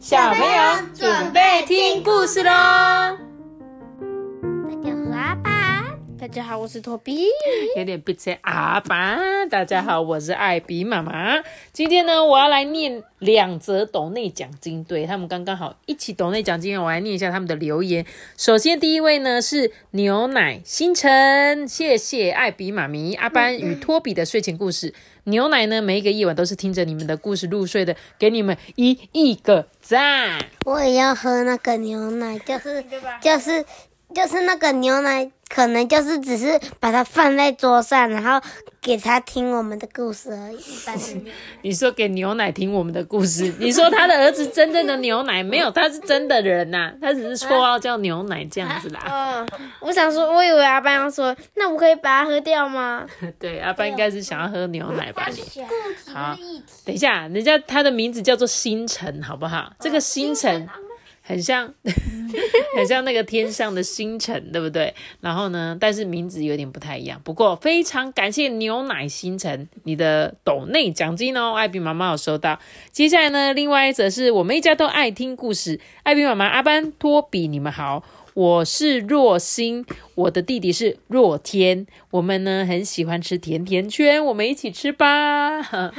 小朋友准备听故事喽！家好，我是托比。有点鼻塞阿爸。大家好，我是艾比妈妈。今天呢，我要来念两则斗内奖金，对他们刚刚好一起斗内奖金。我来念一下他们的留言。首先，第一位呢是牛奶星辰，谢谢艾比妈咪、阿班与托比的睡前故事。牛奶呢，每一个夜晚都是听着你们的故事入睡的，给你们一亿个赞。我也要喝那个牛奶，就是就是就是那个牛奶，可能就是只是把它放在桌上，然后给他听我们的故事而已。但是你说给牛奶听我们的故事，你说他的儿子真正的牛奶没有，他是真的人呐、他只是绰号叫牛奶这样子啦。嗯，我想说，我以为阿班要说，那我可以把它喝掉吗？对，阿班应该是想要喝牛奶吧？你好，等一下，人家他的名字叫做星辰，好不好？这个星辰很像，很像那个天上的星辰，对不对？然后呢，但是名字有点不太一样。不过非常感谢牛奶星辰你的斗内奖金哦，艾比妈妈有收到。接下来呢，另外一则是我们一家都爱听故事，艾比妈妈、阿班、托比，你们好。我是若星，我的弟弟是若天，我们呢很喜欢吃甜甜圈，我们一起吃吧。好，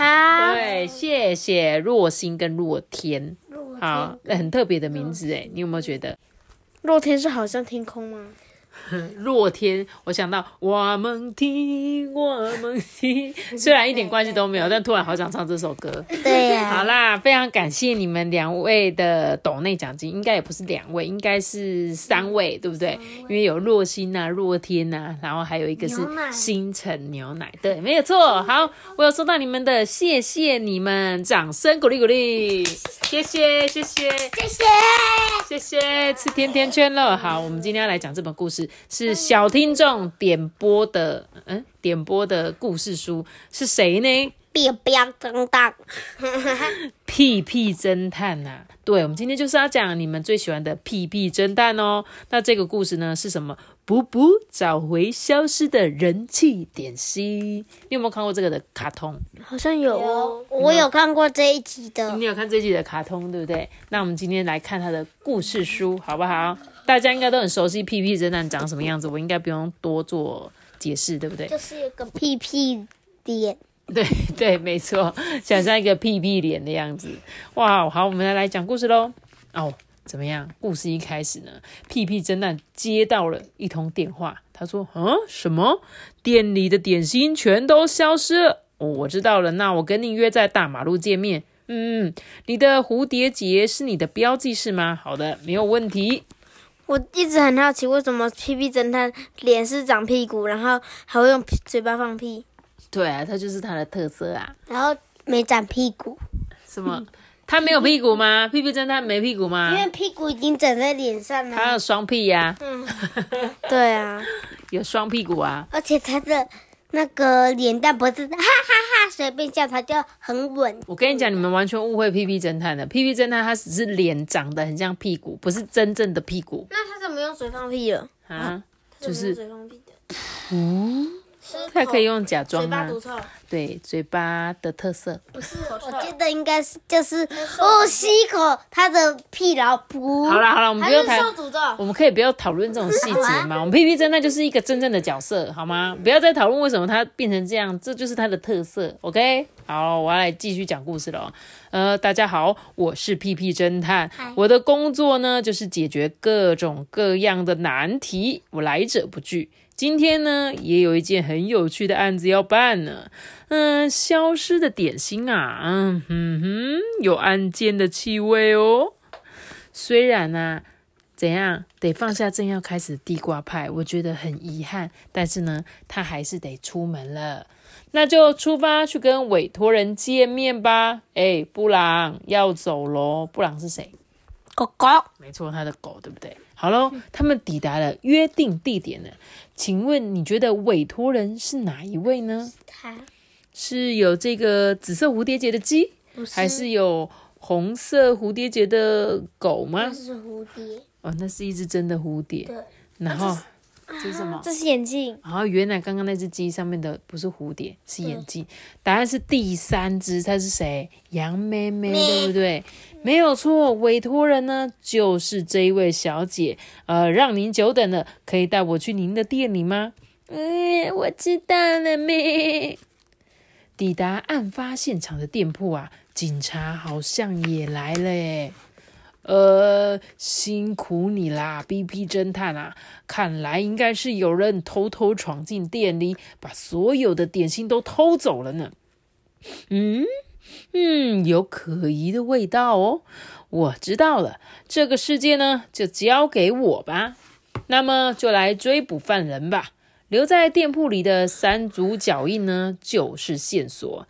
对，谢谢若星跟若天，好，很特别的名字哎，你有没有觉得？若天是好像天空吗？若天，我想到我们听，我们听，虽然一点关系都没有，但突然好想唱这首歌。对呀、好啦，非常感谢你们两位的斗内奖金，应该也不是两位，应该是三位，对不对？因为有若星啊、若天啊，然后还有一个是牛奶星辰牛奶，对，没有错。好，我有收到你们的，谢谢你们，掌声鼓励鼓励，谢谢谢谢谢谢。谢谢，吃甜甜圈了。好，我们今天要来讲这本故事，是小听众点播的，嗯，点播的故事书是谁呢？别不要增大，屁屁侦探呐、对，我们今天就是要讲你们最喜欢的屁屁侦探哦。那这个故事呢是什么？补补找回消失的人气点心。你有没有看过这个的卡通？好像有哦。我有看过这一集的你。有看这集的卡通，对不对？那我们今天来看他的故事书，好不好？大家应该都很熟悉屁屁侦探长什么样子，我应该不用多做解释，对不对？就是有个屁屁脸，对 对，没错，想象一个屁屁脸的样子。哇，好，我们来来讲故事喽。哦，怎么样？故事一开始呢，屁屁侦探接到了一通电话，他说：“嗯，什么？店里的点心全都消失了。哦，我知道了，那我跟你约在大马路见面。嗯，你的蝴蝶结是你的标记是吗？好的，没有问题。我一直很好奇，为什么屁屁侦探脸是长屁股，然后还会用屁嘴巴放屁？对啊，它就是它的特色啊。然后没长屁股，什么？他没有屁股吗？屁屁侦探没屁股吗因？为屁股已经长在脸上了，他有双屁呀、嗯对啊，有双屁股啊。而且他的那个脸蛋不是哈哈哈随便笑，他就很稳。我跟你讲，你们完全误会屁屁侦探了。屁屁侦探他只是脸长得很像屁股，不是真正的屁股那他怎么用嘴放屁了？啊，就是水放屁的，他可以用假装啊嘴巴毒，臭，对嘴巴的特色。不是我觉得应该是就是哦，吸一口他的屁，然后噗，好了好了，我们不用谈？我们可以不要讨论这种细节嘛。我们屁屁侦探就是一个真正的角色，好吗？不要再讨论为什么他变成这样，这就是他的特色。OK，好，我要来继续讲故事了哦。呃，大家好，我是屁屁侦探，我的工作呢就是解决各种各样的难题，我来者不拒。今天呢，也有一件很有趣的案子要办呢。嗯，消失的点心啊，嗯哼哼，有案件的气味哦。虽然呢、怎样得放下正要开始的地瓜派，我觉得很遗憾，但是呢，他还是得出门了。那就出发去跟委托人见面吧。哎，布朗要走喽。布朗是谁？狗狗，没错，他的狗，对不对？好喽，他们抵达了约定地点了。请问你觉得委托人是哪一位呢？他是有这个紫色蝴蝶结的鸡，是还是有红色蝴蝶结的狗吗那？是蝴蝶，哦，那是一只真的蝴蝶。对，然后这是什么？这是眼镜。然后原来刚刚那只鸡上面的不是蝴蝶，是眼镜。答案是第三只，它是谁？杨妹妹，对不对？没有错，委托人呢就是这一位小姐。呃，让您久等了，可以带我去您的店里吗？嗯，我知道了，妹。抵达案发现场的店铺啊，警察好像也来了诶。呃，辛苦你啦，B P 侦探啊！看来应该是有人偷偷闯进店里，把所有的点心都偷走了呢。嗯嗯，有可疑的味道哦。我知道了，这个世界呢，就交给我吧。那么就来追捕犯人吧。留在店铺里的三组脚印呢，就是线索。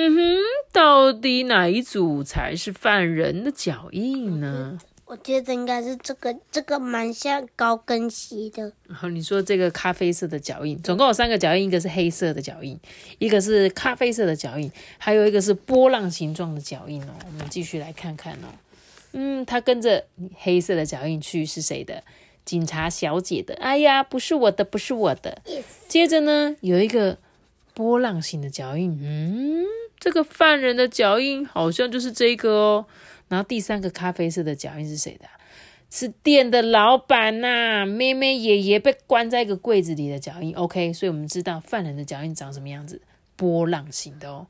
嗯哼，到底哪一组才是犯人的脚印呢？我觉得应该是这个，这个蛮像高跟鞋的。然后你说这个咖啡色的脚印，总共有三个脚印，一个是黑色的脚印，一个是咖啡色的脚印，还有一个是波浪形状的脚印哦。我们继续来看看哦。嗯，他跟着黑色的脚印去是谁的？警察小姐的，哎呀，不是我的，不是我的。接着呢，有一个波浪形的脚印，嗯，这个犯人的脚印好像就是这个哦。然后第三个咖啡色的脚印是谁的？是店的老板呐，妹妹爷爷被关在一个柜子里的脚印。OK，所以我们知道犯人的脚印长什么样子，波浪形的哦。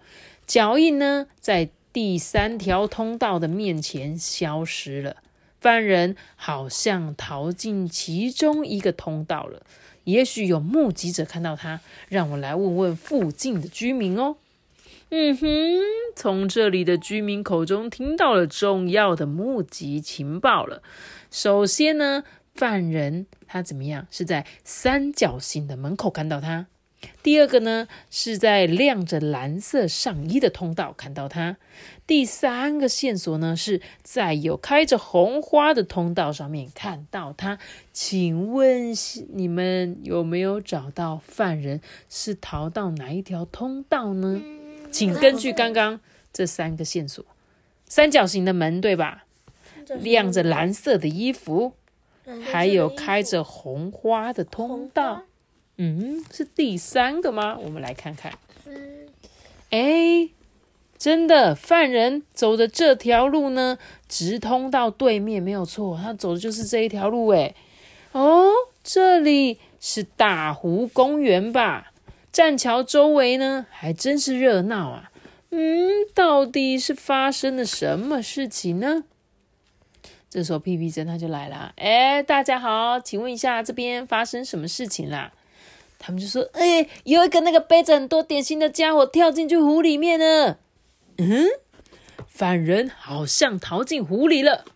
脚印呢，在第三条通道的面前消失了。犯人好像逃进其中一个通道了，也许有目击者看到他。让我来问问附近的居民哦。嗯哼，从这里的居民口中听到了重要的目击情报了。首先呢，犯人他怎么样？是在三角形的门口看到他。第二个呢，是在亮着蓝色上衣的通道看到他。第三个线索呢，是在有开着红花的通道上面看到他。请问你们有没有找到犯人是逃到哪一条通道呢？请根据刚刚这三个线索，三角形的门对吧？亮着蓝色的衣服，还有开着红花的通道。嗯，是第三个吗？我们来看看。哎，真的，犯人走的这条路呢，直通到对面，没有错，他走的就是这一条路。哎，哦，这里是大湖公园吧？栈桥周围呢，还真是热闹啊。嗯，到底是发生了什么事情呢？这时候屁屁侦探就来了。哎，大家好，请问一下，这边发生什么事情啦？他们就说：“哎，有一个那个背着很多点心的家伙跳进去湖里面了。嗯，犯人好像逃进湖里了，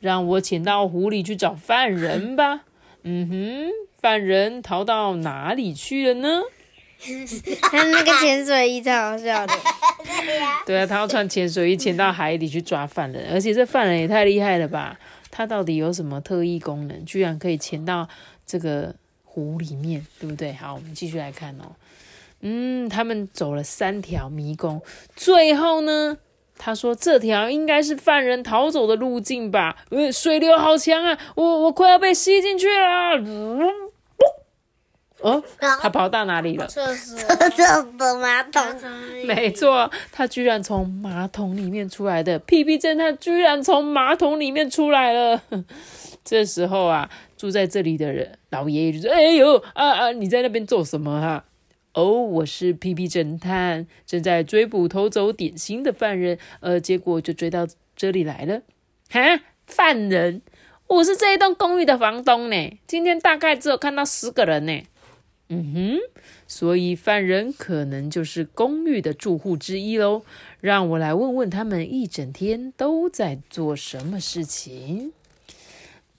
让我潜到湖里去找犯人吧。嗯哼，犯人逃到哪里去了呢？他那个潜水衣超好笑的。对啊，他要穿潜水衣潜到海里去抓犯人，而且这犯人也太厉害了吧？他到底有什么特异功能，居然可以潜到这个？”湖里面，对不对？好，我们继续来看哦。嗯，他们走了三条迷宫，最后呢，他说这条应该是犯人逃走的路径吧？呃，水流好强啊，我我快要被吸进去了。哦，他跑到哪里了？厕所，厕所的马桶。没错，他居然从马桶里面出来的。屁屁侦探居然从马桶里面出来了。这时候啊。住在这里的人，老爷爷就说：“哎呦啊啊，你在那边做什么哈？哦，我是屁屁侦探，正在追捕偷走点心的犯人，呃，结果就追到这里来了。哈，犯人，我是这一栋公寓的房东呢。今天大概只有看到十个人呢。嗯哼，所以犯人可能就是公寓的住户之一喽。让我来问问他们一整天都在做什么事情。”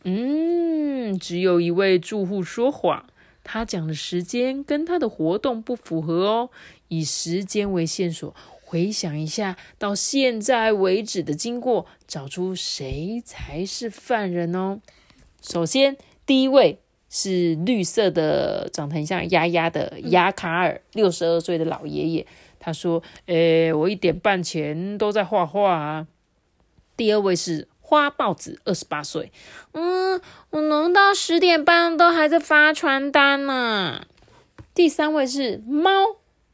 嗯，只有一位住户说谎，他讲的时间跟他的活动不符合哦。以时间为线索，回想一下到现在为止的经过，找出谁才是犯人哦。首先，第一位是绿色的，长得很像丫丫的雅卡尔，六十二岁的老爷爷。他说：“诶，我一点半前都在画画啊。”第二位是。花豹子，二十八岁。嗯，我弄到十点半都还在发传单呢。第三位是猫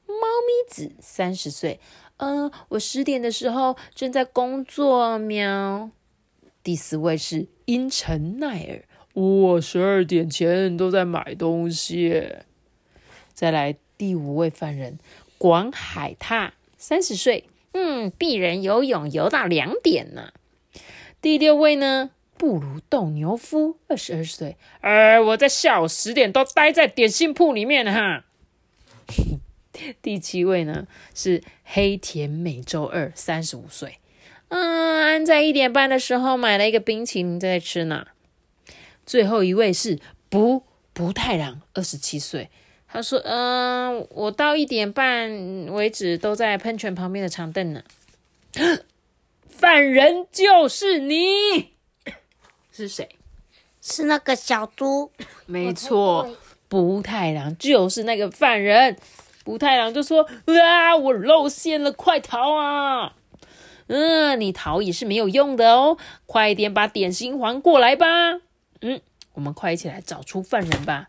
猫咪子，三十岁。嗯，我十点的时候正在工作。喵。第四位是阴沉奈尔，我十二点前都在买东西。再来第五位犯人广海獭，三十岁。嗯，鄙人游泳游到两点呢。第六位呢，布鲁斗牛夫，二十二岁。呃，我在下午十点都待在点心铺里面哈。第七位呢是黑田美洲二，三十五岁。嗯，在一点半的时候买了一个冰淇淋在吃呢。最后一位是不不太郎，二十七岁。他说：“嗯，我到一点半为止都在喷泉旁边的长凳呢。犯人就是你，是谁？是那个小猪。没错，不太郎就是那个犯人。不太郎就说：啊，我露馅了，快逃啊！嗯，你逃也是没有用的哦，快点把点心还过来吧。嗯。”我们快一起来找出犯人吧！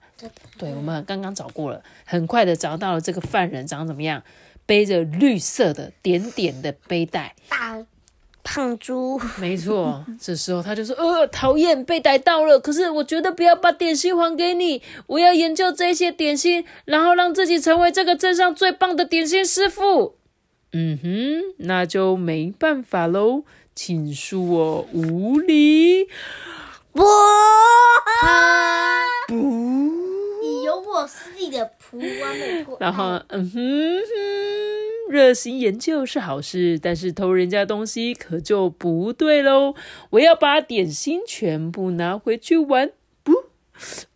对，我们刚刚找过了，很快的找到了这个犯人，长怎么样？背着绿色的点点的背带，大胖猪。没错，这时候他就说：“呃，讨厌，被逮到了。可是我觉得不要把点心还给你，我要研究这些点心，然后让自己成为这个镇上最棒的点心师傅。”嗯哼，那就没办法喽，请恕我无礼。不，不，你有我师弟的仆完美过。然后，嗯哼哼，热心研究是好事，但是偷人家东西可就不对喽。我要把点心全部拿回去玩。不，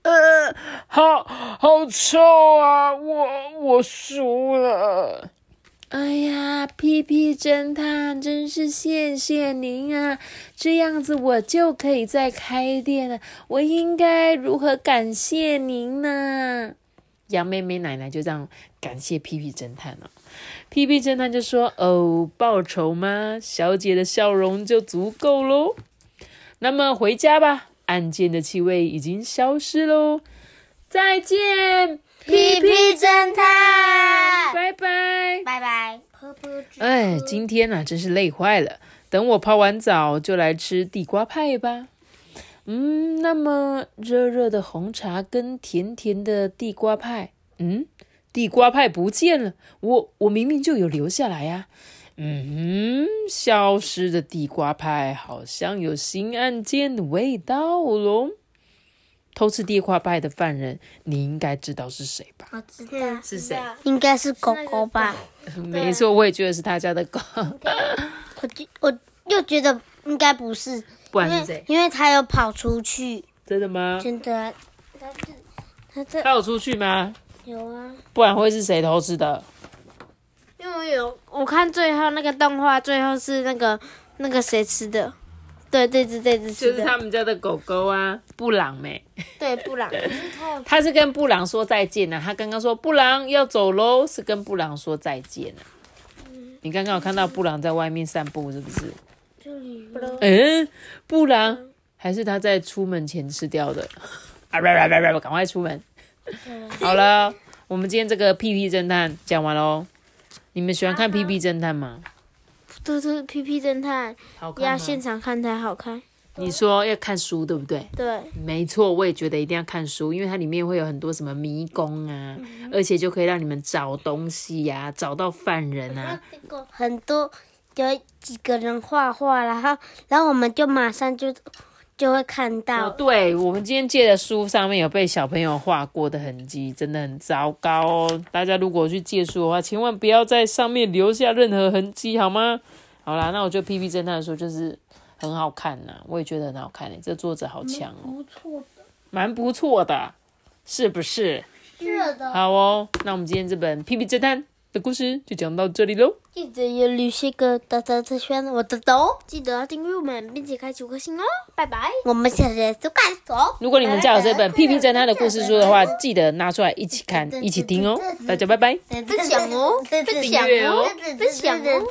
呃，好好臭啊！我我输了。哎呀，屁屁侦探，真是谢谢您啊！这样子我就可以再开店了。我应该如何感谢您呢？杨妹妹奶奶就这样感谢屁屁侦探了。屁屁侦探就说：“哦，报仇吗？小姐的笑容就足够喽。那么回家吧，案件的气味已经消失喽。再见。”屁屁侦探。哎，今天呢，真是累坏了。等我泡完澡，就来吃地瓜派吧。嗯，那么热热的红茶跟甜甜的地瓜派，嗯，地瓜派不见了。我我明明就有留下来呀。嗯，消失的地瓜派好像有新案件的味道喽。偷吃地瓜派的犯人，你应该知道是谁吧？我知道是谁，应该是狗狗吧？没错，我也觉得是他家的狗。我觉我又觉得应该不是，不然是谁？因为他有跑出去。真的吗？真的。他他他有出去吗？有啊。不然会是谁偷吃的？因为有我看最后那个动画，最后是那个那个谁吃的。对，这只这只就是他们家的狗狗啊，布朗没？对，布朗。他是跟布朗说再见呢。他刚刚说布朗要走喽，是跟布朗说再见呢。你刚刚有看到布朗在外面散步是不是？这里。嗯，布朗还是他在出门前吃掉的。啊，不不不不，赶快出门。好了，我们今天这个屁屁侦探讲完喽。你们喜欢看屁屁侦探吗？都是屁屁侦探，要现场看才好看。你说要看书对不对？对，没错，我也觉得一定要看书，因为它里面会有很多什么迷宫啊，而且就可以让你们找东西呀，找到犯人啊。很多有几个人画画，然后然后我们就马上就。就会看到，对我们今天借的书上面有被小朋友画过的痕迹，真的很糟糕哦。大家如果去借书的话，千万不要在上面留下任何痕迹，好吗？好啦，那我觉得《P P 侦探》的书就是很好看呐，我也觉得很好看诶，这作者好强哦，不错的，蛮不错的，是不是？是的。好哦，那我们今天这本《P P 侦探》。的故事就讲到这里喽。记得要留下个大大的圈，我的头。记得要订阅我们，并且开启五颗星哦。拜拜。我们下次再看哦。如果你们家有这本《屁屁侦探》的故事书的话，记得拿出来一起看，一起听哦。大家拜拜。分享哦，分享哦，分享哦。